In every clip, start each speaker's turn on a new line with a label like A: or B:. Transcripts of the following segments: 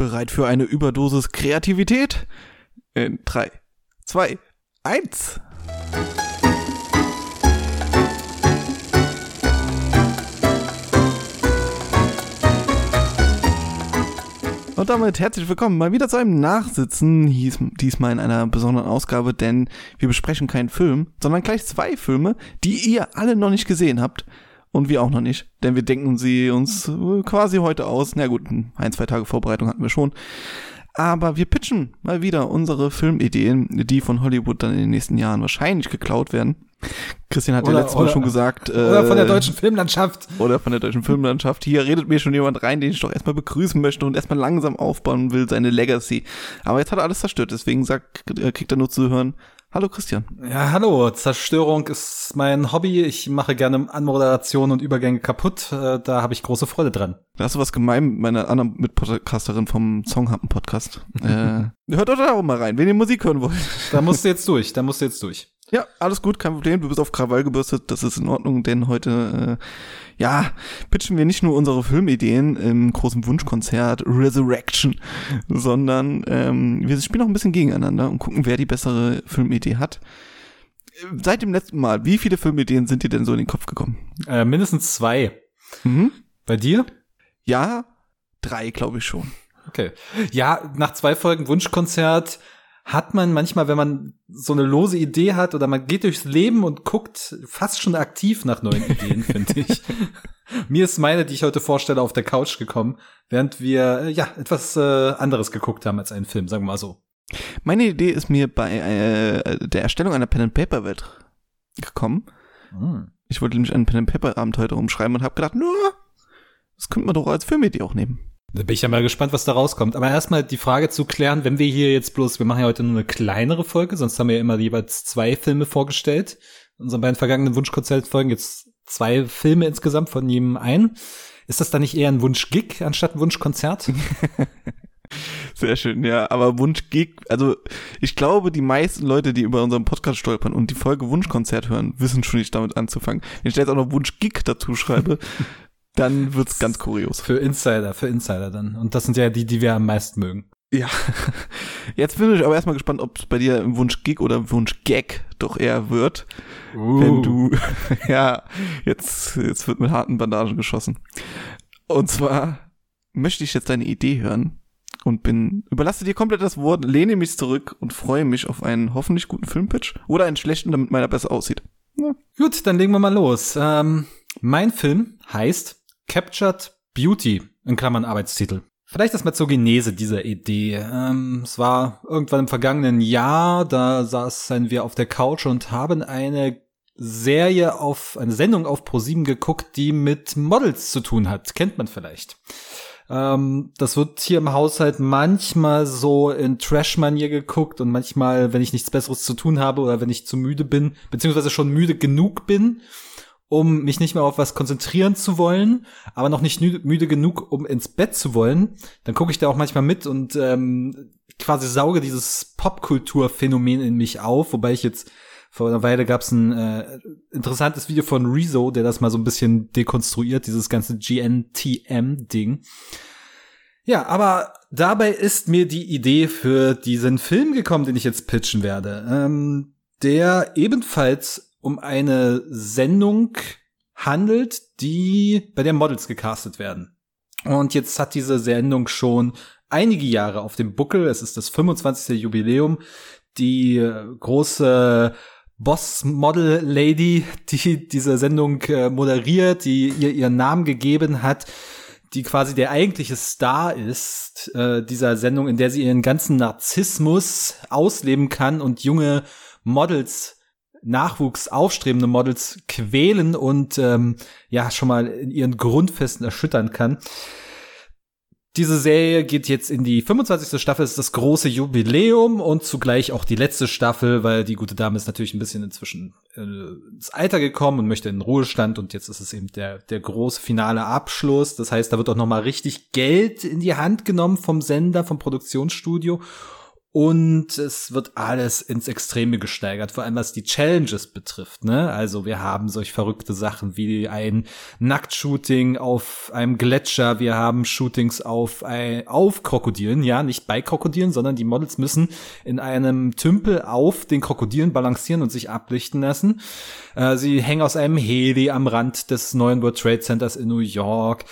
A: Bereit für eine Überdosis Kreativität? In 3, 2, 1. Und damit herzlich willkommen mal wieder zu einem Nachsitzen, hieß diesmal in einer besonderen Ausgabe, denn wir besprechen keinen Film, sondern gleich zwei Filme, die ihr alle noch nicht gesehen habt und wir auch noch nicht, denn wir denken sie uns äh, quasi heute aus. Na gut, ein, zwei Tage Vorbereitung hatten wir schon. Aber wir pitchen mal wieder unsere Filmideen, die von Hollywood dann in den nächsten Jahren wahrscheinlich geklaut werden. Christian hat oder, ja letztes Mal schon gesagt.
B: Oder äh, von der äh, deutschen Filmlandschaft.
A: Oder von der deutschen Filmlandschaft. Hier redet mir schon jemand rein, den ich doch erstmal begrüßen möchte und erstmal langsam aufbauen will, seine Legacy. Aber jetzt hat er alles zerstört, deswegen sagt, äh, kriegt er nur zu hören. Hallo Christian.
B: Ja, hallo. Zerstörung ist mein Hobby. Ich mache gerne Anmoderation und Übergänge kaputt. Äh, da habe ich große Freude dran.
A: Da hast du was gemein mit meiner anderen Mitpodcasterin vom Songhappen Podcast. äh, hört doch da auch mal rein, wenn ihr Musik hören wollt.
B: Da musst du jetzt durch. Da musst du jetzt durch.
A: Ja, alles gut, kein Problem. Du bist auf Krawall gebürstet, das ist in Ordnung, denn heute, äh, ja, pitchen wir nicht nur unsere Filmideen im großen Wunschkonzert Resurrection, sondern ähm, wir spielen auch ein bisschen gegeneinander und gucken, wer die bessere Filmidee hat. Seit dem letzten Mal, wie viele Filmideen sind dir denn so in den Kopf gekommen?
B: Äh, mindestens zwei. Mhm. Bei dir?
A: Ja, drei, glaube ich schon.
B: Okay. Ja, nach zwei Folgen Wunschkonzert hat man manchmal, wenn man so eine lose Idee hat oder man geht durchs Leben und guckt fast schon aktiv nach neuen Ideen, finde ich. Mir ist meine, die ich heute vorstelle, auf der Couch gekommen, während wir ja etwas äh, anderes geguckt haben als einen Film, sagen wir mal so.
A: Meine Idee ist mir bei äh, der Erstellung einer Pen and Paper Welt gekommen. Hm. Ich wollte nämlich einen Pen and Paper Abend heute umschreiben und habe gedacht, nur das könnte man doch als Filmidee auch nehmen.
B: Da bin ich ja mal gespannt, was da rauskommt. Aber erstmal die Frage zu klären, wenn wir hier jetzt bloß, wir machen ja heute nur eine kleinere Folge, sonst haben wir ja immer jeweils zwei Filme vorgestellt. In unseren beiden vergangenen Wunschkonzertfolgen jetzt zwei Filme insgesamt von jedem ein. Ist das dann nicht eher ein Wunsch-Gig anstatt ein Wunschkonzert?
A: Sehr schön, ja. Aber Wunsch-Gig, also ich glaube, die meisten Leute, die über unseren Podcast stolpern und die Folge Wunschkonzert hören, wissen schon nicht damit anzufangen. Wenn ich da jetzt auch noch Wunsch-Gig dazu schreibe, dann wird's ganz kurios.
B: Für Insider, für Insider dann. Und das sind ja die, die wir am meisten mögen.
A: Ja. Jetzt bin ich aber erstmal gespannt, ob es bei dir im Wunsch Gig oder Wunsch Gag doch eher wird. Uh. Wenn du, ja, jetzt, jetzt wird mit harten Bandagen geschossen. Und zwar möchte ich jetzt deine Idee hören und bin, überlasse dir komplett das Wort, lehne mich zurück und freue mich auf einen hoffentlich guten Filmpitch oder einen schlechten, damit meiner besser aussieht.
B: Ja. Gut, dann legen wir mal los. Ähm, mein Film heißt Captured Beauty, in Klammern Arbeitstitel. Vielleicht erstmal zur Genese dieser Idee. Ähm, es war irgendwann im vergangenen Jahr, da saßen wir auf der Couch und haben eine Serie auf, eine Sendung auf ProSieben geguckt, die mit Models zu tun hat. Kennt man vielleicht. Ähm, das wird hier im Haushalt manchmal so in Trash-Manier geguckt und manchmal, wenn ich nichts Besseres zu tun habe oder wenn ich zu müde bin, beziehungsweise schon müde genug bin, um mich nicht mehr auf was konzentrieren zu wollen, aber noch nicht müde genug, um ins Bett zu wollen, dann gucke ich da auch manchmal mit und ähm, quasi sauge dieses Popkulturphänomen in mich auf, wobei ich jetzt vor einer Weile gab es ein äh, interessantes Video von Rezo, der das mal so ein bisschen dekonstruiert, dieses ganze GNTM-Ding. Ja, aber dabei ist mir die Idee für diesen Film gekommen, den ich jetzt pitchen werde, ähm, der ebenfalls um eine Sendung handelt, die bei der Models gecastet werden. Und jetzt hat diese Sendung schon einige Jahre auf dem Buckel. Es ist das 25. Jubiläum. Die große Boss-Model-Lady, die diese Sendung äh, moderiert, die ihr ihren Namen gegeben hat, die quasi der eigentliche Star ist äh, dieser Sendung, in der sie ihren ganzen Narzissmus ausleben kann und junge Models Nachwuchs aufstrebende Models quälen und ähm, ja schon mal in ihren Grundfesten erschüttern kann. Diese Serie geht jetzt in die 25. Staffel, ist das große Jubiläum und zugleich auch die letzte Staffel, weil die gute Dame ist natürlich ein bisschen inzwischen äh, ins Alter gekommen und möchte in den Ruhestand und jetzt ist es eben der, der große finale Abschluss. Das heißt, da wird auch noch mal richtig Geld in die Hand genommen vom Sender, vom Produktionsstudio Und es wird alles ins Extreme gesteigert, vor allem was die Challenges betrifft. Ne? Also wir haben solch verrückte Sachen wie ein Nacktshooting auf einem Gletscher, wir haben Shootings auf, auf Krokodilen, ja, nicht bei Krokodilen, sondern die Models müssen in einem Tümpel auf den Krokodilen balancieren und sich ablichten lassen. Äh, sie hängen aus einem Heli am Rand des neuen World Trade Centers in New York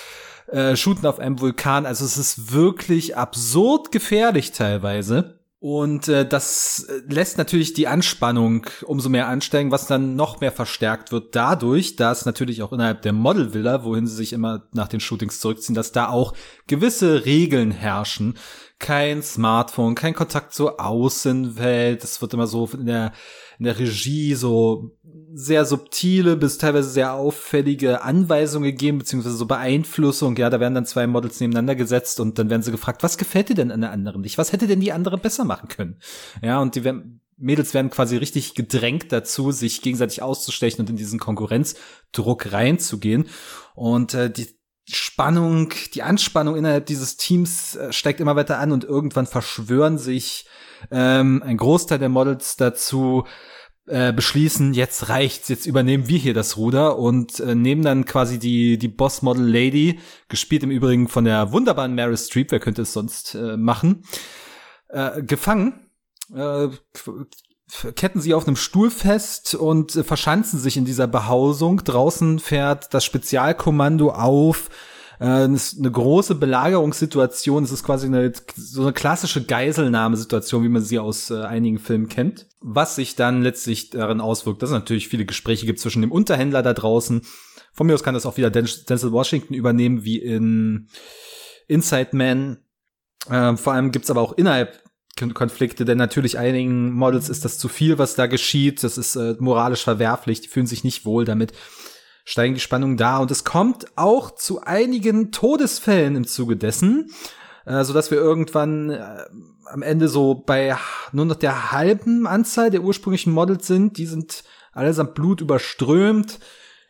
B: äh, shooten auf einem Vulkan. Also es ist wirklich absurd gefährlich teilweise. Und äh, das lässt natürlich die Anspannung umso mehr ansteigen, was dann noch mehr verstärkt wird dadurch, dass natürlich auch innerhalb der Model Villa, wohin sie sich immer nach den Shootings zurückziehen, dass da auch gewisse Regeln herrschen. Kein Smartphone, kein Kontakt zur Außenwelt. Das wird immer so in der in der Regie so sehr subtile bis teilweise sehr auffällige Anweisungen gegeben, beziehungsweise so Beeinflussung. Ja, da werden dann zwei Models nebeneinander gesetzt und dann werden sie gefragt, was gefällt dir denn an der anderen nicht? Was hätte denn die andere besser machen können? Ja, und die Mädels werden quasi richtig gedrängt dazu, sich gegenseitig auszustechen und in diesen Konkurrenzdruck reinzugehen. Und äh, die Spannung, die Anspannung innerhalb dieses Teams äh, steigt immer weiter an und irgendwann verschwören sich ähm, ein Großteil der Models dazu, äh, beschließen, jetzt reicht's, jetzt übernehmen wir hier das Ruder und äh, nehmen dann quasi die, die Boss-Model Lady, gespielt im Übrigen von der wunderbaren Mary Streep, wer könnte es sonst äh, machen, äh, gefangen, äh, ketten sie auf einem Stuhl fest und äh, verschanzen sich in dieser Behausung. Draußen fährt das Spezialkommando auf, äh, eine große Belagerungssituation. Es ist quasi eine, so eine klassische Geiselnahmesituation, wie man sie aus äh, einigen Filmen kennt. Was sich dann letztlich darin auswirkt, dass es natürlich viele Gespräche gibt zwischen dem Unterhändler da draußen. Von mir aus kann das auch wieder Denzel Washington übernehmen, wie in Inside Man. Äh, vor allem gibt's aber auch innerhalb Konflikte, denn natürlich einigen Models ist das zu viel, was da geschieht. Das ist äh, moralisch verwerflich, die fühlen sich nicht wohl damit steigen die Spannungen da und es kommt auch zu einigen Todesfällen im Zuge dessen, äh, so dass wir irgendwann äh, am Ende so bei nur noch der halben Anzahl der ursprünglichen Models sind. Die sind allesamt Blut überströmt.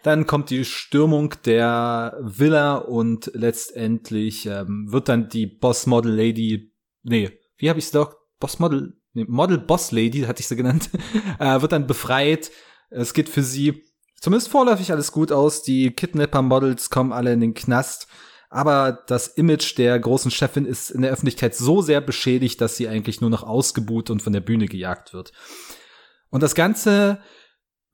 B: Dann kommt die Stürmung der Villa und letztendlich ähm, wird dann die Boss Model Lady, nee, wie habe ich sie doch? Boss Model, nee, Model Boss Lady hatte ich sie genannt, äh, wird dann befreit. Es geht für sie Zumindest vorläufig alles gut aus. Die Kidnapper-Models kommen alle in den Knast. Aber das Image der großen Chefin ist in der Öffentlichkeit so sehr beschädigt, dass sie eigentlich nur noch ausgebuht und von der Bühne gejagt wird. Und das Ganze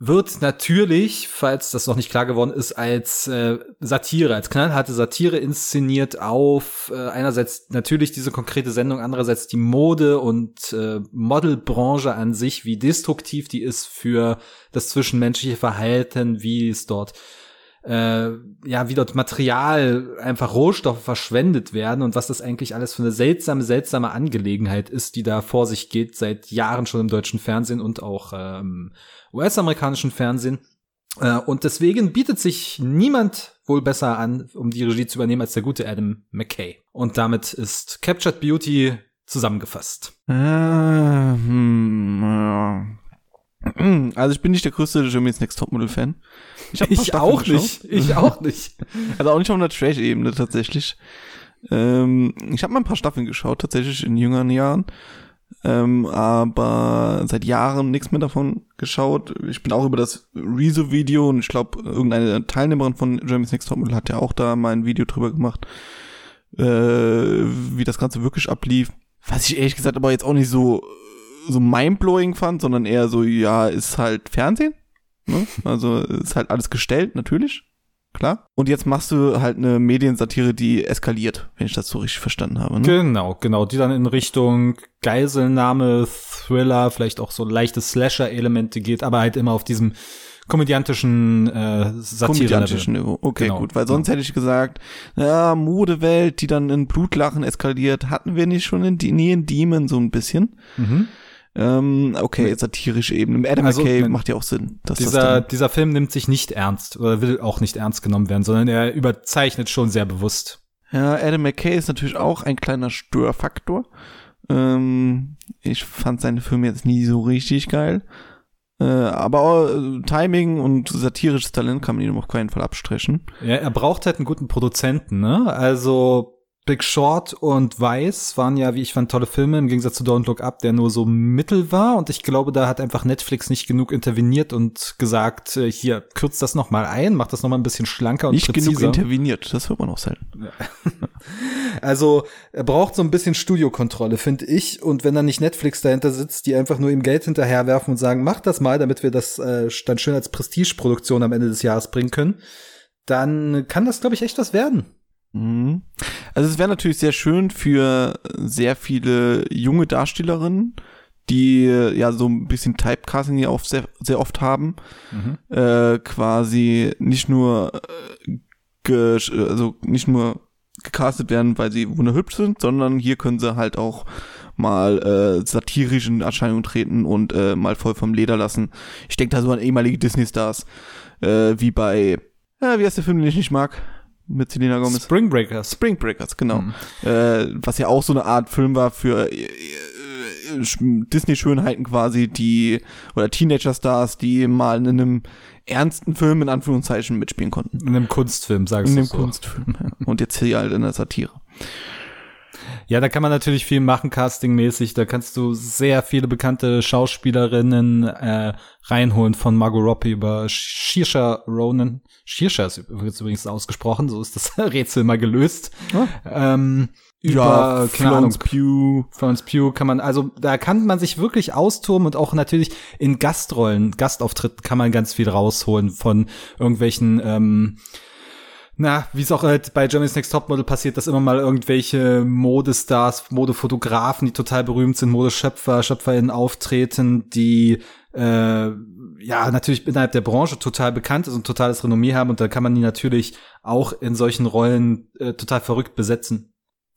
B: wird natürlich, falls das noch nicht klar geworden ist, als äh, Satire, als knallharte Satire inszeniert auf äh, einerseits natürlich diese konkrete Sendung, andererseits die Mode und äh, Modelbranche an sich, wie destruktiv die ist für das zwischenmenschliche Verhalten, wie es dort äh, ja, wie dort Material, einfach Rohstoffe verschwendet werden und was das eigentlich alles für eine seltsame, seltsame Angelegenheit ist, die da vor sich geht, seit Jahren schon im deutschen Fernsehen und auch ähm, US-amerikanischen Fernsehen. Äh, und deswegen bietet sich niemand wohl besser an, um die Regie zu übernehmen, als der gute Adam McKay. Und damit ist Captured Beauty zusammengefasst.
A: Äh, hm, ja. Also ich bin nicht der größte Jeremy's Next Topmodel Fan.
B: Ich, ich auch nicht. Ich auch nicht.
A: Also auch nicht auf einer Trash-Ebene tatsächlich. Ähm, ich habe mal ein paar Staffeln geschaut, tatsächlich in jüngeren Jahren. Ähm, aber seit Jahren nichts mehr davon geschaut. Ich bin auch über das Rezo-Video und ich glaube, irgendeine Teilnehmerin von Jeremy's Next Topmodel hat ja auch da mal ein Video drüber gemacht, äh, wie das Ganze wirklich ablief. Was ich ehrlich gesagt aber jetzt auch nicht so so mindblowing fand, sondern eher so, ja, ist halt Fernsehen. Ne? Also ist halt alles gestellt, natürlich. Klar. Und jetzt machst du halt eine Mediensatire, die eskaliert, wenn ich das so richtig verstanden habe. Ne?
B: Genau, genau, die dann in Richtung Geiselnahme, Thriller, vielleicht auch so leichte Slasher-Elemente geht, aber halt immer auf diesem komödiantischen äh, Satire. Komödiantischen
A: Niveau. Okay, genau, gut, weil sonst genau. hätte ich gesagt, ja, Modewelt, die dann in Blutlachen eskaliert, hatten wir nicht schon in, nie in Demon so ein bisschen. Mhm. Ähm, okay, satirische Ebene. Adam also, McKay macht ja auch Sinn.
B: Dass dieser, dieser Film nimmt sich nicht ernst oder will auch nicht ernst genommen werden, sondern er überzeichnet schon sehr bewusst.
A: Ja, Adam McKay ist natürlich auch ein kleiner Störfaktor. Ähm, ich fand seine Filme jetzt nie so richtig geil. Äh, aber äh, Timing und satirisches Talent kann man ihm auf keinen Fall abstrechen.
B: Ja, er braucht halt einen guten Produzenten, ne? Also Big Short und Vice waren ja, wie ich fand, tolle Filme, im Gegensatz zu Don't Look Up, der nur so mittel war. Und ich glaube, da hat einfach Netflix nicht genug interveniert und gesagt, äh, hier, kürzt das noch mal ein, macht das noch mal ein bisschen schlanker und
A: Nicht
B: präziser.
A: genug interveniert, das hört man auch selten.
B: Also er braucht so ein bisschen Studiokontrolle, finde ich. Und wenn dann nicht Netflix dahinter sitzt, die einfach nur ihm Geld hinterherwerfen und sagen, mach das mal, damit wir das äh, dann schön als Prestigeproduktion am Ende des Jahres bringen können, dann kann das, glaube ich, echt was werden.
A: Mhm. Also es wäre natürlich sehr schön für sehr viele junge Darstellerinnen, die ja so ein bisschen Typecasting ja auch sehr, sehr oft haben, äh, quasi nicht nur äh, also nicht nur gecastet werden, weil sie wunderhübsch sind, sondern hier können sie halt auch mal äh, satirisch in Erscheinung treten und äh, mal voll vom Leder lassen. Ich denke da so an ehemalige Disney-Stars, äh, wie bei, äh, wie heißt der Film, den ich nicht mag? Mit Selena Gomez.
B: Spring Breakers.
A: Spring Breakers, genau.
B: Mhm.
A: Äh, was ja auch so eine Art Film war für äh, äh, Sch- Disney-Schönheiten quasi, die, oder Teenager-Stars, die mal in einem ernsten Film in Anführungszeichen mitspielen konnten.
B: In einem Kunstfilm, sagst
A: In
B: du
A: dem
B: so.
A: Kunstfilm. Ja. Und jetzt hier halt in der Satire.
B: Ja, da kann man natürlich viel machen, castingmäßig. Da kannst du sehr viele bekannte Schauspielerinnen äh, reinholen, von Margot Robbie über Shearsha Ronan. Shearsha ist übrigens ausgesprochen, so ist das Rätsel mal gelöst. Ähm, über, Ahnung,
A: Florence Pugh.
B: Florence Pugh kann man, also da kann man sich wirklich austoben und auch natürlich in Gastrollen, Gastauftritten kann man ganz viel rausholen von irgendwelchen, ähm, na, wie es auch halt bei Germany's Next Topmodel passiert, dass immer mal irgendwelche Modestars, Modefotografen, die total berühmt sind, Modeschöpfer, SchöpferInnen auftreten, die äh, ja natürlich innerhalb der Branche total bekannt ist und totales Renommee haben und da kann man die natürlich auch in solchen Rollen äh, total verrückt besetzen.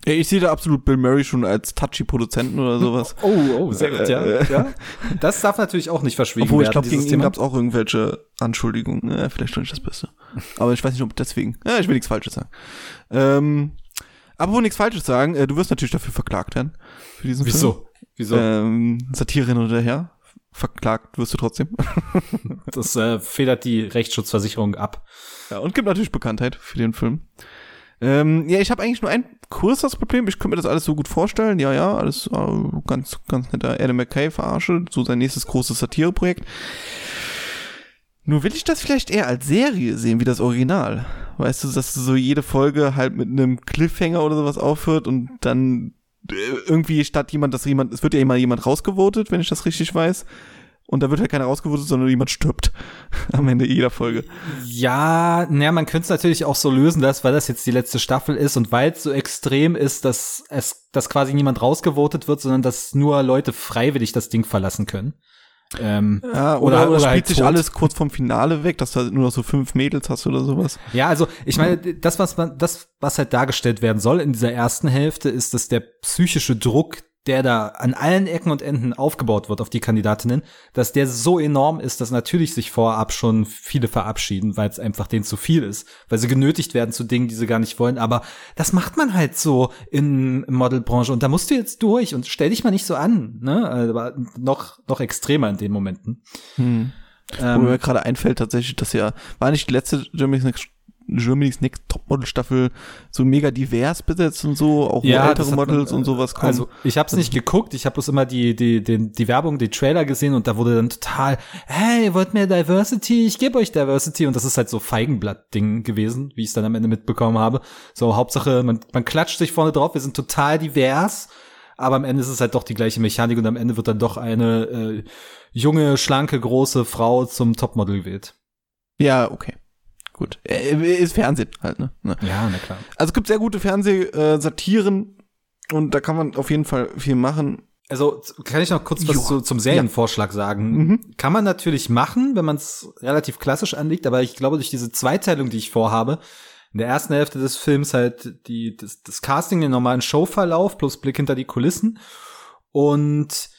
A: Ja, ich sehe da absolut Bill Murray schon als Touchy-Produzenten oder sowas.
B: Oh, oh, sehr gut, ja.
A: Äh,
B: ja. Das darf natürlich auch nicht verschwiegen
A: Obwohl, ich
B: werden.
A: glaube, gegen ihn gab es auch irgendwelche Anschuldigungen. Ja, vielleicht schon nicht das Beste. Aber ich weiß nicht, ob deswegen. Ja, ich will nichts Falsches sagen. Ähm, aber wo nichts Falsches sagen, äh, du wirst natürlich dafür verklagt werden. Für diesen Film.
B: Wieso? Wieso?
A: Ähm, Satire hin oder her. Verklagt wirst du trotzdem.
B: Das äh, federt die Rechtsschutzversicherung ab.
A: ja, und gibt natürlich Bekanntheit für den Film. Ähm, ja, ich habe eigentlich nur ein kurzes Problem. Ich könnte mir das alles so gut vorstellen. Ja, ja, alles äh, ganz, ganz netter Adam McKay verarsche. So sein nächstes großes Satireprojekt. Nur will ich das vielleicht eher als Serie sehen, wie das Original. Weißt du, dass so jede Folge halt mit einem Cliffhanger oder sowas aufhört und dann äh, irgendwie statt jemand, dass jemand, es wird ja immer jemand rausgevotet, wenn ich das richtig weiß. Und da wird halt keiner rausgevotet, sondern jemand stirbt am Ende jeder Folge.
B: Ja, naja, man könnte es natürlich auch so lösen, dass, weil das jetzt die letzte Staffel ist und weil es so extrem ist, dass es, dass quasi niemand rausgevotet wird, sondern dass nur Leute freiwillig das Ding verlassen können. Ähm,
A: Ja, oder,
B: Oder-
A: oder,
B: oder
A: spielt
B: halt
A: sich
B: tot.
A: alles kurz vom Finale weg, dass du halt nur noch so fünf Mädels hast oder sowas.
B: Ja, also ich meine, das was man, das was halt dargestellt werden soll in dieser ersten Hälfte, ist, dass der psychische Druck, der da an allen Ecken und Enden aufgebaut wird auf die Kandidatinnen, dass der so enorm ist, dass natürlich sich vorab schon viele verabschieden, weil es einfach denen zu viel ist, weil sie genötigt werden zu Dingen, die sie gar nicht wollen. Aber das macht man halt so in Modelbranche und da musst du jetzt durch und stell dich mal nicht so an, ne? Aber noch noch extremer in den Momenten.
A: Hm. Wo
B: Ähm,
A: mir gerade einfällt tatsächlich, dass ja, war nicht die letzte Germany's Next, Germany's Next Topmodel Staffel so mega divers besetzt und so, auch
B: Ja,
A: ältere
B: hat man,
A: Models und sowas kommen.
B: Also ich habe es nicht geguckt, ich habe bloß immer die, die, die, die Werbung, die Trailer gesehen und da wurde dann total, hey, ihr wollt mehr Diversity, ich gebe euch Diversity und das ist halt so Feigenblatt-Ding gewesen, wie ich es dann am Ende mitbekommen habe. So Hauptsache, man, man klatscht sich vorne drauf, wir sind total divers, aber am Ende ist es halt doch die gleiche Mechanik und am Ende wird dann doch eine äh, junge, schlanke, große Frau zum Topmodel gewählt.
A: ja, okay. Gut. Äh, Ist Fernsehen halt, ne? ne.
B: Ja, na klar.
A: Also es gibt sehr gute Fernsehsatiren und da kann man auf jeden Fall viel machen.
B: Also kann ich noch kurz was
A: Joa.
B: zu, zum Serienvorschlag sagen?
A: Mhm.
B: Kann man natürlich machen, wenn man es relativ klassisch anlegt, aber ich glaube, durch diese Zweiteilung, die ich vorhabe, in der ersten Hälfte des Films halt die, das, das Casting, den normalen Showverlauf plus Blick hinter die Kulissen und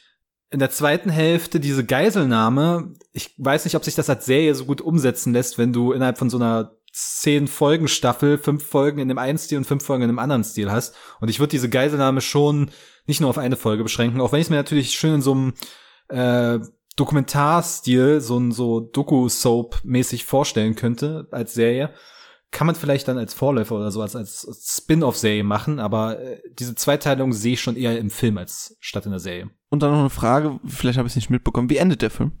B: in der zweiten Hälfte diese Geiselnahme, ich weiß nicht, ob sich das als Serie so gut umsetzen lässt, wenn du innerhalb von so einer zehn Folgen Staffel fünf Folgen in dem einen Stil und fünf Folgen in dem anderen Stil hast. Und ich würde diese Geiselnahme schon nicht nur auf eine Folge beschränken, auch wenn ich es mir natürlich schön in so einem äh, Dokumentarstil, so ein so Doku-Soap-mäßig vorstellen könnte als Serie. Kann man vielleicht dann als Vorläufer oder so als, als Spin-off-Serie machen, aber äh, diese Zweiteilung sehe ich schon eher im Film als statt in der Serie.
A: Und dann noch eine Frage, vielleicht habe ich es nicht mitbekommen. Wie endet der Film?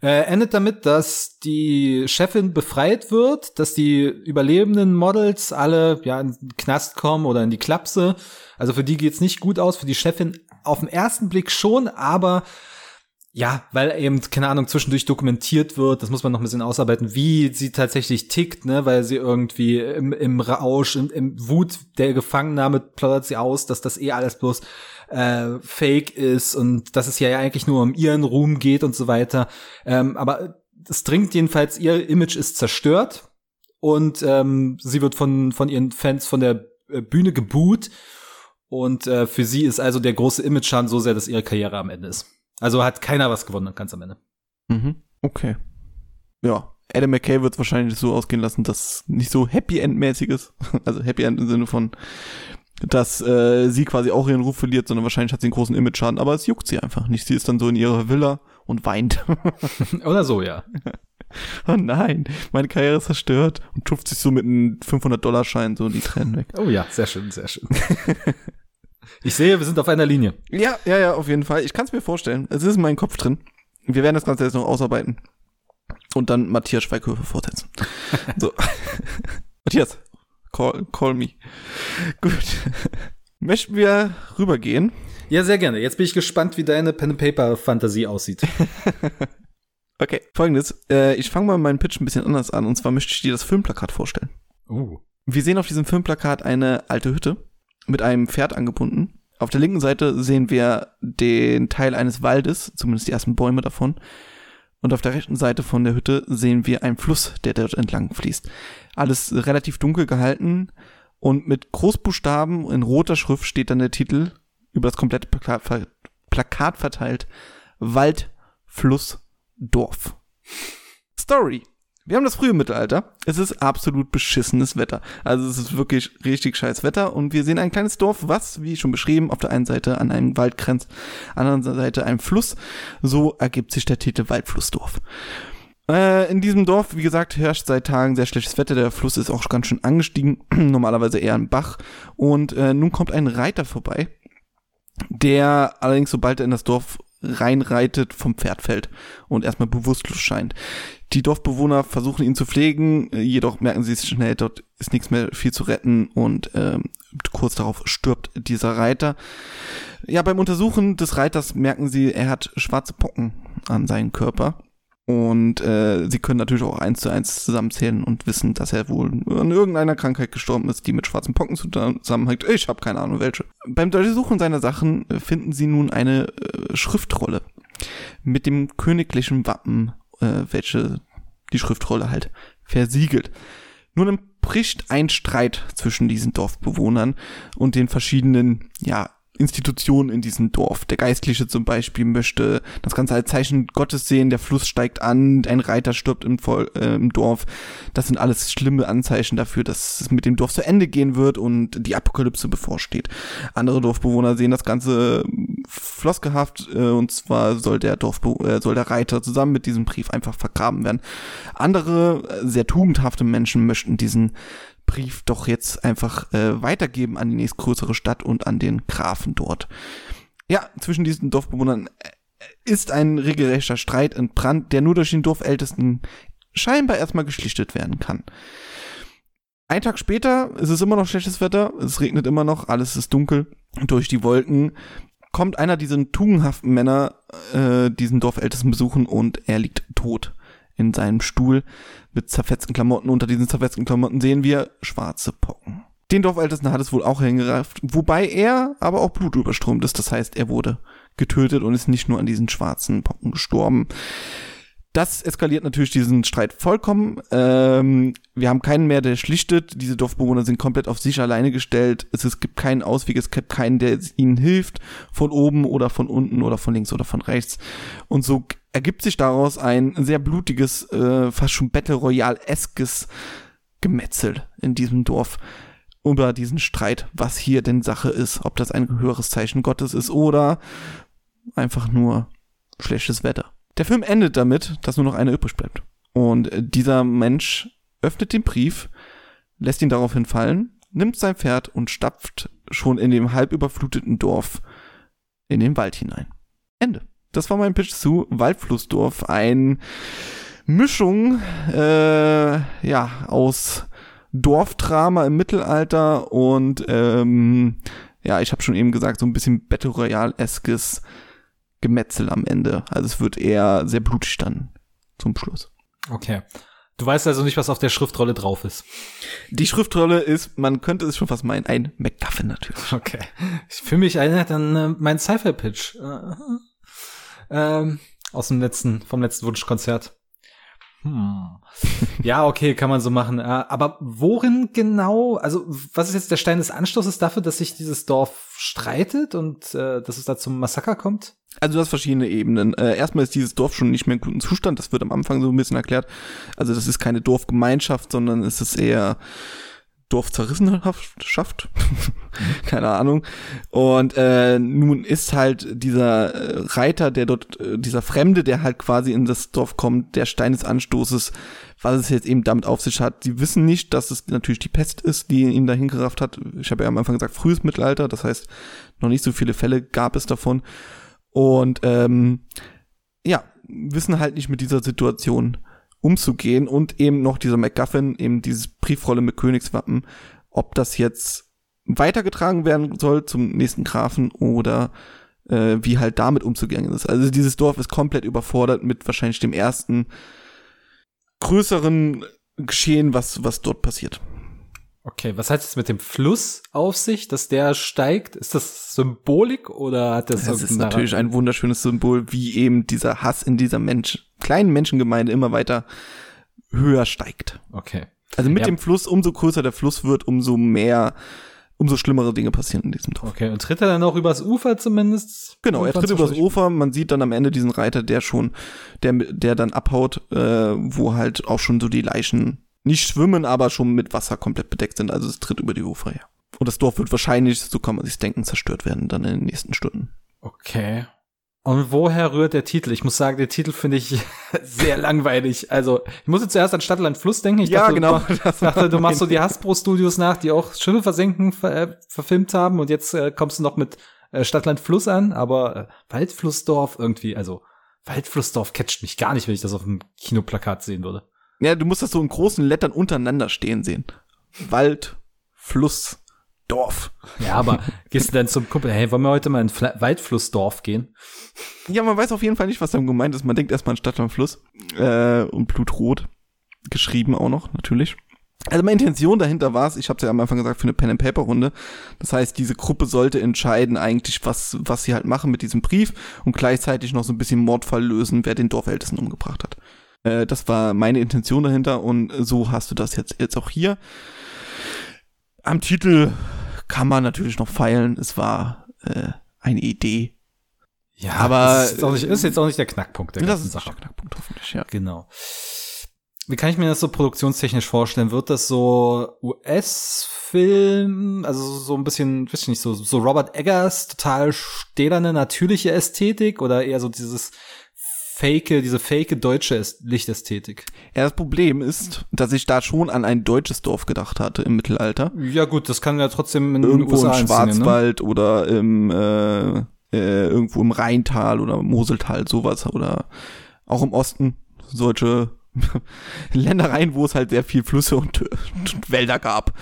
B: Äh, endet damit, dass die Chefin befreit wird, dass die überlebenden Models alle ja in den Knast kommen oder in die Klapse. Also für die geht's nicht gut aus, für die Chefin auf den ersten Blick schon, aber ja, weil eben, keine Ahnung, zwischendurch dokumentiert wird, das muss man noch ein bisschen ausarbeiten, wie sie tatsächlich tickt, ne, weil sie irgendwie im, im Rausch, im, im Wut der Gefangennahme plaudert sie aus, dass das eh alles bloß äh, fake ist und dass es ja eigentlich nur um ihren Ruhm geht und so weiter. Ähm, aber es dringt jedenfalls, ihr Image ist zerstört und ähm, sie wird von, von ihren Fans von der äh, Bühne geboot und äh, für sie ist also der große Image-Schaden so sehr, dass ihre Karriere am Ende ist. Also hat keiner was gewonnen, ganz am Ende.
A: Mhm. Okay. Ja. Adam McKay wird es wahrscheinlich so ausgehen lassen, dass nicht so Happy End-mäßig ist. Also Happy End im Sinne von, dass äh, sie quasi auch ihren Ruf verliert, sondern wahrscheinlich hat sie einen großen Image-Schaden, aber es juckt sie einfach nicht. Sie ist dann so in ihrer Villa und weint.
B: Oder so, ja.
A: oh nein, meine Karriere ist zerstört und tupft sich so mit einem 500-Dollar-Schein so die Tränen weg.
B: Oh ja, sehr schön, sehr schön. Ich sehe, wir sind auf einer Linie.
A: Ja, ja, ja, auf jeden Fall. Ich kann es mir vorstellen. Es ist in meinem Kopf drin. Wir werden das Ganze jetzt noch ausarbeiten. Und dann Matthias Schweighöfer fortsetzen. so. Matthias, call, call me. Gut. Möchten wir rübergehen?
B: Ja, sehr gerne. Jetzt bin ich gespannt, wie deine Pen-and-Paper-Fantasie aussieht.
A: okay, folgendes. Äh, ich fange mal meinen Pitch ein bisschen anders an. Und zwar möchte ich dir das Filmplakat vorstellen.
B: Uh.
A: Wir sehen auf diesem Filmplakat eine alte Hütte mit einem Pferd angebunden. Auf der linken Seite sehen wir den Teil eines Waldes, zumindest die ersten Bäume davon. Und auf der rechten Seite von der Hütte sehen wir einen Fluss, der dort entlang fließt. Alles relativ dunkel gehalten und mit Großbuchstaben in roter Schrift steht dann der Titel über das komplette Plakat, verteilt. Wald, Fluss, Dorf. Story. Wir haben das frühe Mittelalter. Es ist absolut beschissenes Wetter. Also es ist wirklich richtig scheiß Wetter und wir sehen ein kleines Dorf, was, wie schon beschrieben, auf der einen Seite an einem Wald grenzt, an der anderen Seite einem Fluss. So ergibt sich der Titel Waldflussdorf. Äh, in diesem Dorf, wie gesagt, herrscht seit Tagen sehr schlechtes Wetter. Der Fluss ist auch ganz schön angestiegen, normalerweise eher ein Bach. Und äh, nun kommt ein Reiter vorbei, der allerdings, sobald er in das Dorf reinreitet, vom Pferd fällt und erstmal bewusstlos scheint. Die Dorfbewohner versuchen ihn zu pflegen, jedoch merken sie es schnell, dort ist nichts mehr viel zu retten und ähm, kurz darauf stirbt dieser Reiter. Ja, beim Untersuchen des Reiters merken sie, er hat schwarze Pocken an seinem Körper. Und äh, sie können natürlich auch eins zu eins zusammenzählen und wissen, dass er wohl an irgendeiner Krankheit gestorben ist, die mit schwarzen Pocken zusammenhängt. Ich habe keine Ahnung welche. Beim Durchsuchen seiner Sachen finden sie nun eine äh, Schriftrolle mit dem königlichen Wappen, äh, welche die Schriftrolle halt versiegelt. Nun bricht ein Streit zwischen diesen Dorfbewohnern und den verschiedenen, ja, Institutionen in diesem Dorf. Der Geistliche zum Beispiel möchte das Ganze als Zeichen Gottes sehen, der Fluss steigt an, ein Reiter stirbt im, Vol äh, im Dorf. Das sind alles schlimme Anzeichen dafür, dass es mit dem Dorf zu Ende gehen wird und die Apokalypse bevorsteht. Andere Dorfbewohner sehen das Ganze flossgehaft äh, und zwar soll der Dorfbe äh, soll der Reiter zusammen mit diesem Brief einfach vergraben werden. Andere äh, sehr tugendhafte Menschen möchten diesen Brief doch jetzt einfach äh, weitergeben an die nächstgrößere Stadt und an den Grafen dort. Ja, zwischen diesen Dorfbewohnern äh, ist ein regelrechter Streit entbrannt, der nur durch den Dorfältesten scheinbar erstmal geschlichtet werden kann. Ein Tag später ist es immer noch schlechtes Wetter, es regnet immer noch, alles ist dunkel. Durch die Wolken kommt einer dieser tugendhaften Männer äh, diesen Dorfältesten besuchen und er liegt tot in seinem Stuhl mit zerfetzten Klamotten. Unter diesen zerfetzten Klamotten sehen wir schwarze Pocken. Den Dorfältesten hat es wohl auch hingerafft, wobei er aber auch blutüberströmt ist. Das heißt, er wurde getötet und ist nicht nur an diesen schwarzen Pocken gestorben. Das eskaliert natürlich diesen Streit vollkommen. Ähm, wir haben keinen mehr, der schlichtet. Diese Dorfbewohner sind komplett auf sich alleine gestellt. Es, es gibt keinen Ausweg, es gibt keinen, der ihnen hilft, von oben oder von unten oder von links oder von rechts. Und so ergibt sich daraus ein sehr blutiges, äh, fast schon Battle Royale-eskes Gemetzel in diesem Dorf über diesen Streit, was hier denn Sache ist, ob das ein höheres Zeichen Gottes ist oder einfach nur schlechtes Wetter. Der Film endet damit, dass nur noch einer übrig bleibt. Und dieser Mensch öffnet den Brief lässt ihn daraufhin fallen, nimmt sein Pferd und stapft schon in dem halb überfluteten Dorf in den Wald hinein. Ende. Das war mein Pitch zu Waldflussdorf. Ein Mischung äh, ja aus Dorfdrama im Mittelalter und ähm, ja, ich habe schon eben gesagt, so ein bisschen Battle Royale-eskes Gemetzel am Ende. Also es wird eher sehr blutig dann zum Schluss.
B: Okay. Du weißt also nicht, was auf der Schriftrolle drauf ist.
A: Die Schriftrolle ist, man könnte es schon fast meinen, ein MacGuffin natürlich.
B: Okay. Ich fühle mich erinnert an äh, meinen Sci-Fi-Pitch. Äh, ähm, aus dem letzten, vom letzten Wunschkonzert. Hm. Ja, okay, kann man so machen. Äh, aber worin genau, also was ist jetzt der Stein des Anstoßes dafür, dass sich dieses Dorf streitet und äh, dass es da zum Massaker kommt?
A: Also du hast verschiedene Ebenen. Äh, erstmal ist dieses Dorf schon nicht mehr in gutem Zustand, das wird am Anfang so ein bisschen erklärt. Also das ist keine Dorfgemeinschaft, sondern es ist eher Dorfzerrissenhaft, keine Ahnung. Und äh, nun ist halt dieser äh, Reiter, der dort, äh, dieser Fremde, der halt quasi in das Dorf kommt, der Stein des Anstoßes, was es jetzt eben damit auf sich hat. Sie wissen nicht, dass es natürlich die Pest ist, die ihn dahin gerafft hat. Ich habe ja am Anfang gesagt, frühes Mittelalter, das heißt, noch nicht so viele Fälle gab es davon. Und ähm, ja, wissen halt nicht mit dieser Situation umzugehen und eben noch dieser MacGuffin, eben dieses Briefrolle mit Königswappen, ob das jetzt weitergetragen werden soll zum nächsten Grafen oder äh, wie halt damit umzugehen ist. Also dieses Dorf ist komplett überfordert mit wahrscheinlich dem ersten größeren Geschehen, was, was dort passiert.
B: Okay, was hat es mit dem Fluss auf sich, dass der steigt? Ist das Symbolik oder hat das
A: Das ist natürlich ein wunderschönes Symbol, wie eben dieser Hass in dieser Mensch, kleinen Menschengemeinde immer weiter höher steigt.
B: Okay.
A: Also mit
B: Ja.
A: dem Fluss, umso größer der Fluss wird, umso mehr, umso schlimmere Dinge passieren in diesem Dorf.
B: Okay, und tritt er dann auch übers Ufer zumindest?
A: Genau, er tritt übers? Ufer, man sieht dann am Ende diesen Reiter, der schon, der, der dann abhaut, äh, wo halt auch schon so die Leichen nicht schwimmen, aber schon mit Wasser komplett bedeckt sind. Also es tritt über die Ufer her. Und das Dorf wird wahrscheinlich, so kann man sich denken, zerstört werden dann in den nächsten Stunden.
B: Okay. Und woher rührt der Titel? Ich muss sagen, der Titel finde ich sehr langweilig. Also, ich musste zuerst an Stadtland Fluss denken. Ich dachte,
A: genau.
B: Du, ich dachte, du machst so die Hasbro-Studios nach, die auch Schiffe versenken ver äh, verfilmt haben. Und jetzt äh, kommst du noch mit äh, Stadtland Fluss an. Aber äh, Waldflussdorf irgendwie, also Waldflussdorf catcht mich gar nicht, wenn ich das auf dem Kinoplakat sehen würde.
A: Ja, du musst das so in großen Lettern untereinander stehen sehen. Wald, Fluss, Dorf.
B: Ja, aber gehst du dann zum Kumpel, hey, wollen wir heute mal in Fla Waldflussdorf gehen?
A: Ja, man weiß auf jeden Fall nicht, was damit gemeint ist. Man denkt erstmal an Stadt am Fluss. Äh, und Blutrot. Geschrieben auch noch, natürlich. Also meine Intention dahinter war es, ich habe ja am Anfang gesagt, für eine Pen-and-Paper-Runde. Das heißt, diese Gruppe sollte entscheiden eigentlich, was, was sie halt machen mit diesem Brief und gleichzeitig noch so ein bisschen Mordfall lösen, wer den Dorfältesten umgebracht hat. Äh, das war meine Intention dahinter und so hast du das jetzt, jetzt auch hier. Am Titel kann man natürlich noch feilen. Es war äh, eine Idee.
B: Ja,
A: Aber,
B: das ist, jetzt auch nicht, ist jetzt auch nicht der Knackpunkt der
A: Das
B: ganzen
A: ist
B: Sache.
A: der Knackpunkt hoffentlich, ja.
B: Genau. Wie kann ich mir das so produktionstechnisch vorstellen? Wird das so US-Film, also so ein bisschen, weiß ich nicht, so, so Robert Eggers, total stählerne, natürliche Ästhetik oder eher so dieses fake, diese fake deutsche Äst- Lichtästhetik?
A: Ja, das Problem ist, dass ich da schon an ein deutsches Dorf gedacht hatte im Mittelalter.
B: Ja gut, das kann ja trotzdem in
A: Irgendwo
B: USA
A: im
B: ne?
A: Schwarzwald oder im äh, äh, irgendwo im Rheintal oder Moseltal, sowas. Oder auch im Osten solche Ländereien, wo es halt sehr viel Flüsse und, und Wälder gab.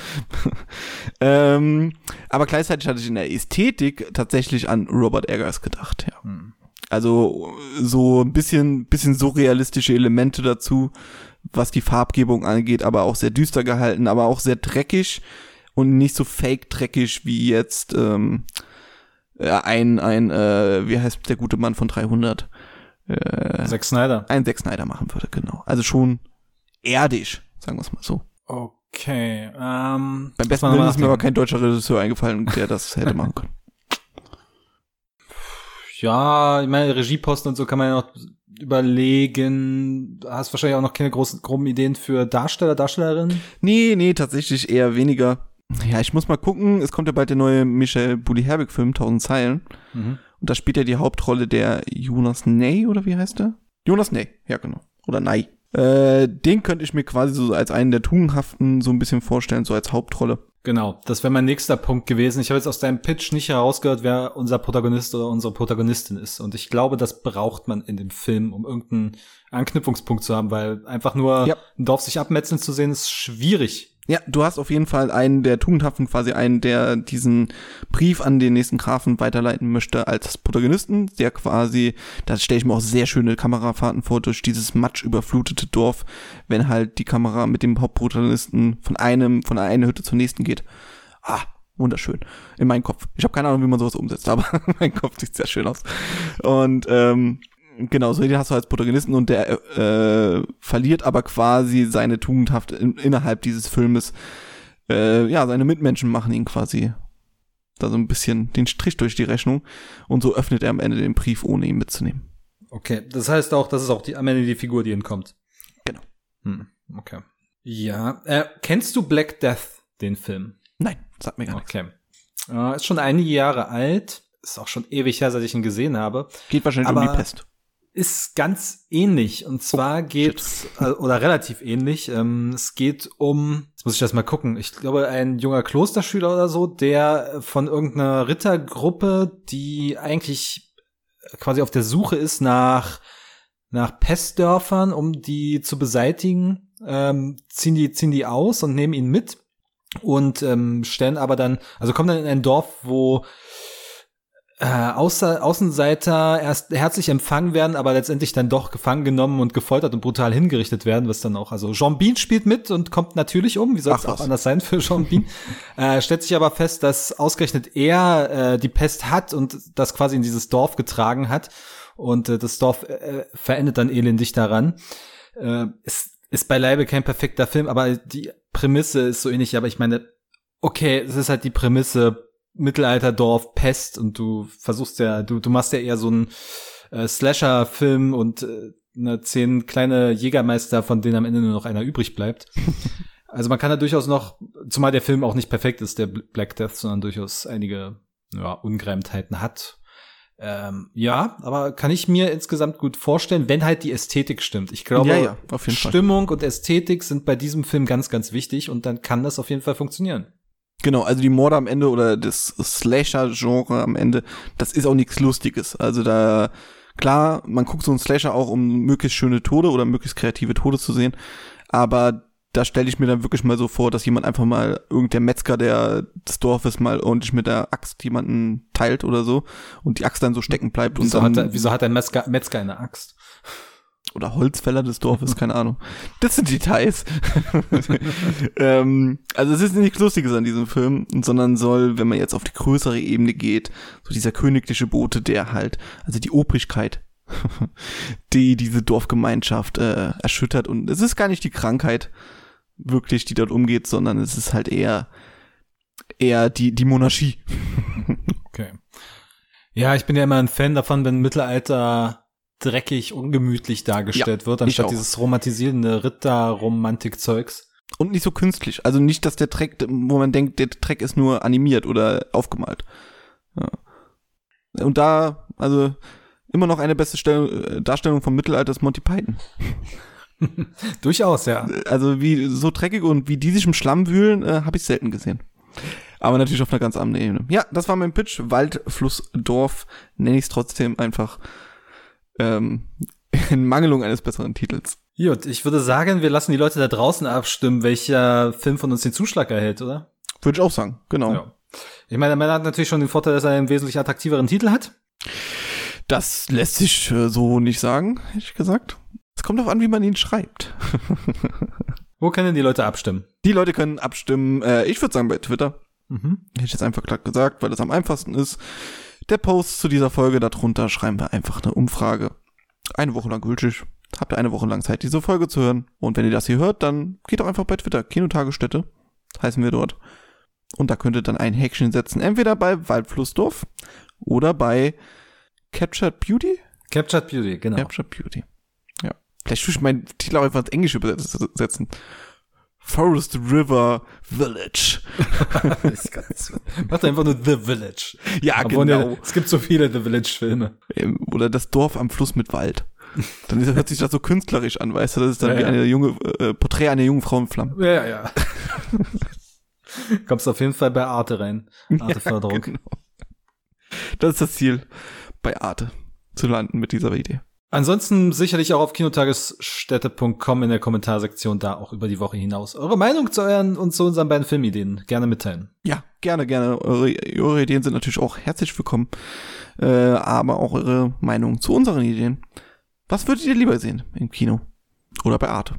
A: ähm, aber gleichzeitig hatte ich in der Ästhetik tatsächlich an Robert Eggers gedacht, ja.
B: Hm.
A: Also so ein bisschen, bisschen surrealistische Elemente dazu, was die Farbgebung angeht, aber auch sehr düster gehalten, aber auch sehr dreckig und nicht so fake dreckig wie jetzt ähm, äh, ein, ein äh, wie heißt der gute Mann von 300? Äh,
B: Zack Snyder.
A: ein Zack Snyder machen würde, genau. Also schon erdisch, sagen wir es mal so.
B: Okay. Ähm,
A: Beim besten Willen ist mir aber kein deutscher Regisseur eingefallen, der das hätte machen können.
B: Ja, ich meine, Regieposten und so kann man ja noch überlegen. Du hast wahrscheinlich auch noch keine großen, groben Ideen für Darsteller, Darstellerinnen.
A: Nee, nee, tatsächlich eher weniger. Ja, ich muss mal gucken. Es kommt ja bald der neue Michel Bulli-Herbig-Film, 1000 Zeilen.
B: Mhm.
A: Und da spielt ja die Hauptrolle der Jonas Ney, oder wie heißt der? Jonas Ney, ja genau. Oder Ney. Äh, den könnte ich mir quasi so als einen der Tugendhaften so ein bisschen vorstellen, so als Hauptrolle.
B: Genau, das wäre mein nächster Punkt gewesen. Ich habe jetzt aus deinem Pitch nicht herausgehört, wer unser Protagonist oder unsere Protagonistin ist. Und ich glaube, das braucht man in dem Film, um irgendeinen Anknüpfungspunkt zu haben, weil einfach nur
A: Ja.
B: ein Dorf sich abmetzeln zu sehen, ist schwierig.
A: Ja, du hast auf jeden Fall einen der Tugendhaften, quasi einen, der diesen Brief an den nächsten Grafen weiterleiten möchte als Protagonisten, der quasi, da stelle ich mir auch sehr schöne Kamerafahrten vor, durch dieses matschüberflutete Dorf, wenn halt die Kamera mit dem Hauptprotagonisten von einem, von einer Hütte zur nächsten geht. Ah, wunderschön. In meinem Kopf. Ich habe keine Ahnung, wie man sowas umsetzt, aber mein Kopf sieht sehr schön aus. Und ähm, Genau, so den hast du als Protagonisten und der äh, verliert aber quasi seine Tugendhaft in, innerhalb dieses Filmes. Äh, ja, seine Mitmenschen machen ihn quasi da so ein bisschen den Strich durch die Rechnung und so öffnet er am Ende den Brief, ohne ihn mitzunehmen.
B: Okay, das heißt auch, das ist auch die, am Ende die Figur, die entkommt.
A: Genau.
B: Hm, okay. Ja, äh, kennst du Black Death, den Film?
A: Nein, sagt mir gar nichts.
B: Okay. Äh, ist schon einige Jahre alt. Ist auch schon ewig her, seit ich ihn gesehen habe.
A: Geht wahrscheinlich um
B: Aber-
A: die Pest.
B: Ist ganz ähnlich. Und zwar geht's, äh, oder relativ ähnlich. Ähm, es geht um, jetzt muss ich das mal gucken. Ich glaube, ein junger Klosterschüler oder so, der von irgendeiner Rittergruppe, die eigentlich quasi auf der Suche ist nach, nach Pestdörfern, um die zu beseitigen, ähm, ziehen die, ziehen die aus und nehmen ihn mit und ähm, stellen aber dann, also kommen dann in ein Dorf, wo äh, Außer, Außenseiter erst herzlich empfangen werden, aber letztendlich dann doch gefangen genommen und gefoltert und brutal hingerichtet werden, was dann auch, also Jean Bean spielt mit und kommt natürlich um, wie soll es auch anders sein für Jean Bean, äh, stellt sich aber fest, dass ausgerechnet er äh, die Pest hat und das quasi in dieses Dorf getragen hat und äh, das Dorf äh, verendet dann elendig daran. Äh, es ist beileibe kein perfekter Film, aber die Prämisse ist so ähnlich, aber ich meine, okay, es ist halt die Prämisse Mittelalterdorf, Pest und du versuchst ja, du, du machst ja eher so einen äh, Slasher-Film und äh, ne, zehn kleine Jägermeister, von denen am Ende nur noch einer übrig bleibt. also man kann da durchaus noch, zumal der Film auch nicht perfekt ist, der Bl- Black Death, sondern durchaus einige ja, Ungereimtheiten hat. Ähm, ja, aber kann ich mir insgesamt gut vorstellen, wenn halt die Ästhetik stimmt. Ich glaube,
A: Ja, ja, auf jeden Fall.
B: Stimmung und Ästhetik sind bei diesem Film ganz, ganz wichtig und dann kann das auf jeden Fall funktionieren.
A: Genau, also die Morde am Ende oder das Slasher-Genre am Ende, das ist auch nichts Lustiges. Also da, klar, man guckt so einen Slasher auch, um möglichst schöne Tode oder möglichst kreative Tode zu sehen, aber da stelle ich mir dann wirklich mal so vor, dass jemand einfach mal, irgendein Metzger der, des Dorfes mal ordentlich mit der Axt jemanden teilt oder so und die Axt dann so stecken bleibt und
B: Wieso,
A: dann,
B: hat, er, wieso hat ein Metzger, Metzger eine Axt?
A: Oder Holzfäller des Dorfes, keine Ahnung. Das sind Details. ähm, also es ist nichts Lustiges an diesem Film, sondern soll, wenn man jetzt auf die größere Ebene geht, so dieser königliche Bote, der halt, also die Obrigkeit, die diese Dorfgemeinschaft äh, erschüttert. Und es ist gar nicht die Krankheit wirklich, die dort umgeht, sondern es ist halt eher eher die die Monarchie.
B: Okay. Ja, ich bin ja immer ein Fan davon, wenn Mittelalter dreckig, ungemütlich dargestellt wird,
A: ich
B: anstatt dieses romantisierende Ritter-Romantik-Zeugs.
A: Und nicht so künstlich. Also nicht, dass der Track, wo man denkt, der Track ist nur animiert oder aufgemalt. Ja. Und da, also immer noch eine beste Stellung, äh, Darstellung vom Mittelalter ist Monty Python.
B: Durchaus, ja.
A: Also wie so dreckig und wie die sich im Schlamm wühlen, äh, habe ich selten gesehen. Aber natürlich auf einer ganz anderen Ebene. Ja, das war mein Pitch. Wald, Fluss, Dorf. Nenne ich es trotzdem einfach ähm, in Mangelung eines besseren Titels.
B: Gut, ich würde sagen, wir lassen die Leute da draußen abstimmen, welcher Film von uns den Zuschlag erhält, oder?
A: Würde ich auch sagen, genau.
B: Ja. Ich meine, man hat natürlich schon den Vorteil, dass er einen wesentlich attraktiveren Titel hat.
A: Das lässt sich äh, so nicht sagen, hätte ich gesagt. Es kommt darauf an, wie man ihn schreibt.
B: Wo können die Leute abstimmen?
A: Die Leute können abstimmen, äh, ich würde sagen bei Twitter.
B: Mhm.
A: Hätte ich jetzt einfach gesagt, weil das am einfachsten ist. Der Post zu dieser Folge, darunter schreiben wir einfach eine Umfrage. Eine Woche lang gültig. Habt ihr eine Woche lang Zeit, diese Folge zu hören. Und wenn ihr das hier hört, dann geht doch einfach bei Twitter. Kinotagesstätte heißen wir dort. Und da könnt ihr dann ein Häkchen setzen. Entweder bei Waldflussdorf oder bei Captured Beauty?
B: Captured Beauty, genau.
A: Captured Beauty. Ja. Vielleicht tue ich meinen Titel auch einfach ins Englische übersetzen. Forest River Village.
B: Macht einfach nur The Village.
A: Ja,
B: Obwohl,
A: genau.
B: ja, es gibt so viele The Village-Filme.
A: Ähm, Oder das Dorf am Fluss mit Wald. Dann ist, hört sich das so künstlerisch an, weißt du? Das ist dann
B: Ja,
A: wie
B: ja.
A: eine junge, äh, Porträt einer jungen Frau in Flammen.
B: Ja, ja, ja. Kommst auf jeden Fall bei Arte rein. Arte-Förderung.
A: Genau. Das ist das Ziel, bei Arte zu landen mit dieser Idee.
B: Ansonsten sicherlich auch auf kinotagesstätte.com in der Kommentarsektion da auch über die Woche hinaus eure Meinung zu euren und zu unseren beiden Filmideen gerne mitteilen.
A: Ja, gerne, gerne. Eure, eure Ideen sind natürlich auch herzlich willkommen, äh, aber auch eure Meinung zu unseren Ideen. Was würdet ihr lieber sehen im Kino oder bei Arte?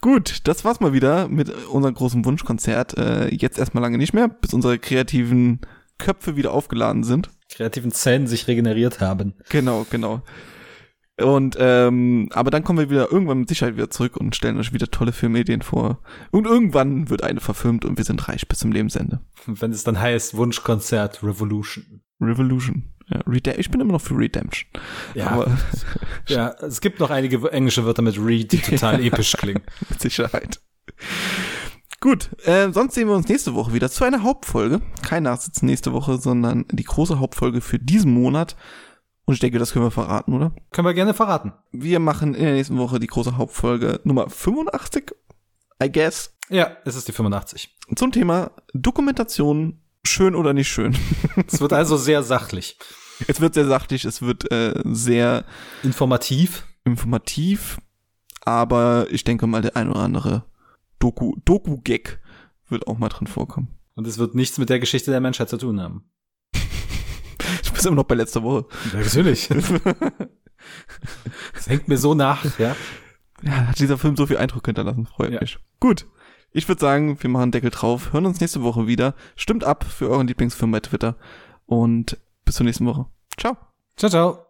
A: Gut, das war's mal wieder mit unserem großen Wunschkonzert. Äh, jetzt erstmal lange nicht mehr, bis unsere kreativen Köpfe wieder aufgeladen sind.
B: Kreativen Zellen sich regeneriert haben.
A: Genau, genau. Und ähm, aber dann kommen wir wieder irgendwann mit Sicherheit wieder zurück und stellen euch wieder tolle Filmideen vor. Und irgendwann wird eine verfilmt und wir sind reich bis zum Lebensende.
B: Wenn es dann heißt Wunschkonzert Revolution.
A: Revolution. Ja, Rede ich bin immer noch für Redemption.
B: Ja.
A: Aber
B: Ja, es gibt noch einige englische Wörter mit Re, die total episch klingen.
A: mit Sicherheit. Gut, äh, sonst sehen wir uns nächste Woche wieder zu einer Hauptfolge. Kein Nachsitzen nächste Woche, sondern die große Hauptfolge für diesen Monat. Und ich denke, das können wir verraten, oder?
B: Können wir gerne verraten.
A: Wir machen in der nächsten Woche die große Hauptfolge Nummer 85, I guess,
B: Ja, es ist die 85.
A: zum Thema Dokumentation, schön oder nicht schön.
B: Es wird also sehr sachlich.
A: Es wird sehr sachlich, es wird äh, sehr
B: Informativ.
A: informativ, aber ich denke mal, der ein oder andere Doku, Doku-Gag wird auch mal drin vorkommen.
B: Und es wird nichts mit der Geschichte der Menschheit zu tun haben.
A: Ich bin immer noch bei letzter Woche.
B: Ja, natürlich. Das hängt mir so nach, ja.
A: Ja, hat dieser Film so viel Eindruck hinterlassen, freut
B: Ja.
A: mich. Gut. Ich würde sagen, wir machen Deckel drauf, hören uns nächste Woche wieder. Stimmt ab für euren Lieblingsfilm bei Twitter und bis zur nächsten Woche. Ciao.
B: Ciao, ciao.